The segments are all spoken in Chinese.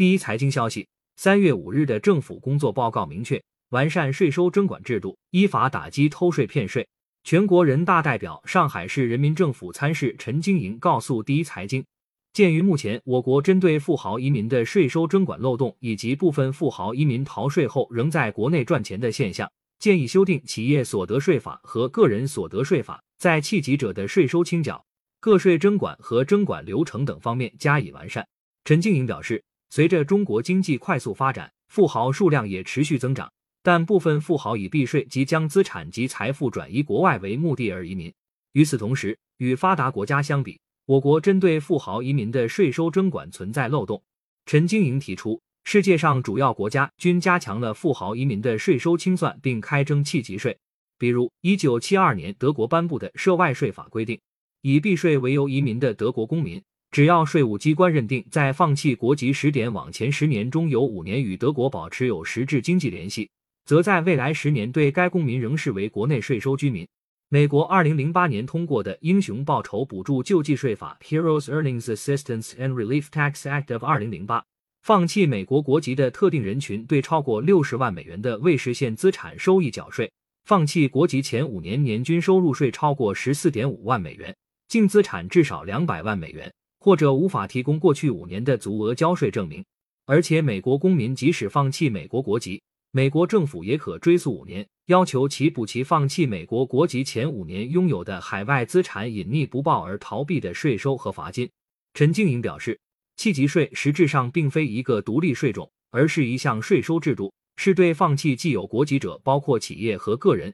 第一财经消息，三月五日的政府工作报告明确，完善税收征管制度，依法打击偷税骗税。全国人大代表、上海市人民政府参事陈经营告诉第一财经，鉴于目前我国针对富豪移民的税收征管漏洞，以及部分富豪移民逃税后仍在国内赚钱的现象，建议修订企业所得税法和个人所得税法，在弃籍者的税收清缴、个税征管和征管流程等方面加以完善。陈经营表示，随着中国经济快速发展，富豪数量也持续增长。但部分富豪以避税及将资产及财富转移国外为目的而移民。与此同时，与发达国家相比，我国针对富豪移民的税收征管存在漏洞。陈经营提出，世界上主要国家均加强了富豪移民的税收清算，并开征弃疾税。比如，一九七二年德国颁布的涉外税法规定，以避税为由移民的德国公民，只要税务机关认定在放弃国籍时点往前十年中有五年与德国保持有实质经济联系。则在未来十年对该公民仍视为国内税收居民。美国二零零八年通过的《英雄报酬补助救济税法》（Heroes Earnings Assistance and Relief Tax Act of 二零零八）放弃美国国籍的特定人群对超过六十万美元的未实现资产收益缴税，放弃国籍前五年年均收入税超过十四点五万美元，净资产至少两百万美元，或者无法提供过去五年的足额交税证明。而且，美国公民即使放弃美国国籍，美国政府也可追溯五年，要求其补齐放弃美国国籍前五年拥有的海外资产隐匿不报而逃避的税收和罚金。陈静莹表示，弃籍税实质上并非一个独立税种，而是一项税收制度，是对放弃既有国籍者，包括企业和个人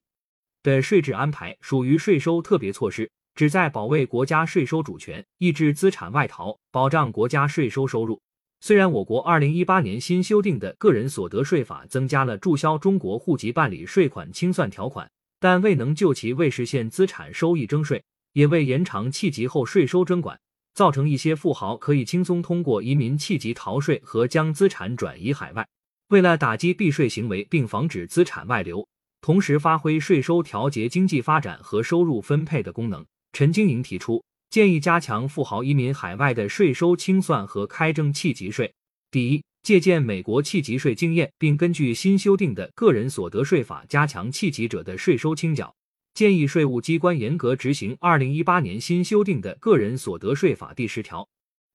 的税制安排，属于税收特别措施，旨在保卫国家税收主权，抑制资产外逃，保障国家税收收入。虽然我国二零一八年新修订的个人所得税法增加了注销中国户籍办理税款清算条款，但未能就其未实现资产收益征税，也未延长弃籍后税收征管，造成一些富豪可以轻松通过移民弃籍逃税和将资产转移海外。为了打击避税行为并防止资产外流，同时发挥税收调节经济发展和收入分配的功能，陈经营提出。建议加强富豪移民海外的税收清算和开征弃疾税。第一，借鉴美国弃疾税经验，并根据新修订的个人所得税法加强弃疾者的税收清缴。建议税务机关严格执行二零一八年新修订的个人所得税法第十条，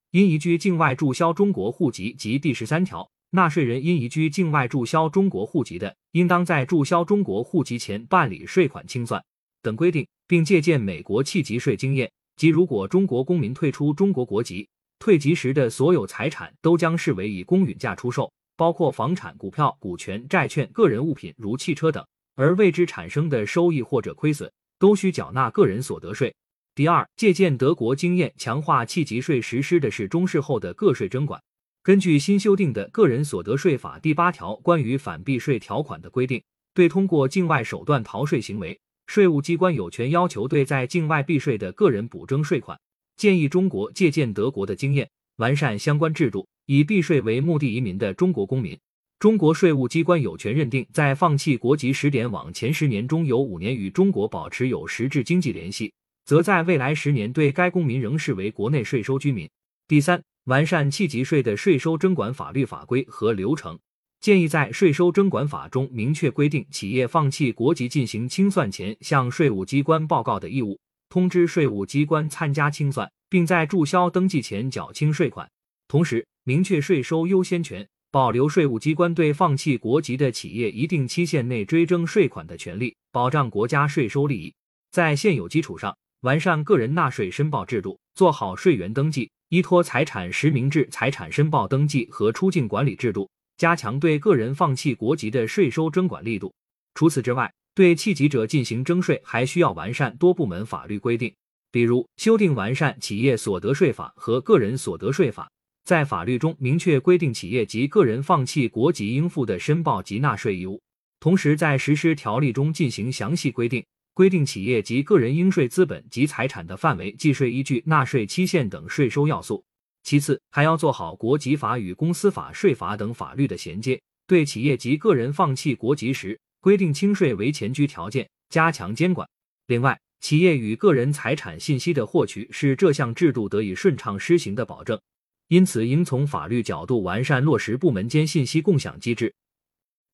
因移居境外注销中国户籍及第十三条，纳税人因移居境外注销中国户籍的，应当在注销中国户籍前办理税款清算等规定，并借鉴美国弃疾税经验。即如果中国公民退出中国国籍，退籍时的所有财产都将视为以公允价出售，包括房产、股票、股权、债券、个人物品如汽车等，而为之产生的收益或者亏损，都需缴纳个人所得税。第二，借鉴德国经验，强化弃疾税实施的是中事后的个税征管。根据新修订的个人所得税法第八条关于反避税条款的规定，对通过境外手段逃税行为。税务机关有权要求对在境外避税的个人补征税款。建议中国借鉴德国的经验，完善相关制度。以避税为目的移民的中国公民，中国税务机关有权认定在放弃国籍时点往前十年中有五年与中国保持有实质经济联系，则在未来十年对该公民仍视为国内税收居民。第三，完善弃疾税的税收征管法律法规和流程。建议在税收征管法中明确规定，企业放弃国籍进行清算前向税务机关报告的义务，通知税务机关参加清算，并在注销登记前缴清税款。同时，明确税收优先权，保留税务机关对放弃国籍的企业一定期限内追征税款的权利，保障国家税收利益。在现有基础上，完善个人纳税申报制度，做好税源登记，依托财产实名制财产申报登记和出境管理制度。加强对个人放弃国籍的税收征管力度。除此之外，对弃疾者进行征税还需要完善多部门法律规定，比如修订完善企业所得税法和个人所得税法，在法律中明确规定企业及个人放弃国籍应负的申报及纳税义务。同时，在实施条例中进行详细规定，规定企业及个人应税资本及财产的范围、计税依据、纳税期限等税收要素。其次，还要做好国籍法与公司法、税法等法律的衔接，对企业及个人放弃国籍时规定清税为前居条件，加强监管。另外，企业与个人财产信息的获取是这项制度得以顺畅施行的保证。因此应从法律角度完善落实部门间信息共享机制，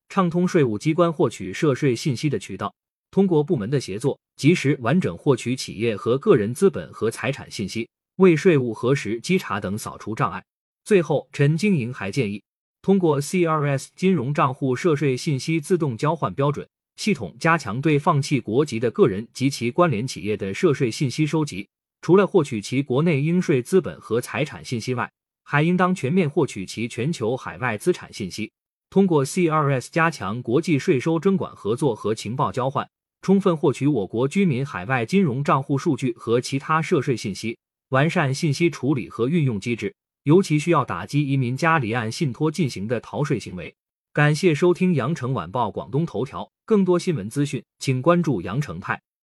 畅通税务机关获取涉税信息的渠道。通过部门的协作，及时完整获取企业和个人资本和财产信息，为税务核实稽查等扫除障碍。最后，陈经营还建议，通过 CRS 金融账户涉税信息自动交换标准系统，加强对放弃国籍的个人及其关联企业的涉税信息收集。除了获取其国内应税资本和财产信息外，还应当全面获取其全球海外资产信息。通过 CRS 加强国际税收征管合作和情报交换。充分获取我国居民海外金融账户数据和其他涉税信息，完善信息处理和运用机制，尤其需要打击移民家离岸信托进行的逃税行为。感谢收听羊城晚报广东头条，更多新闻资讯，请关注羊城派。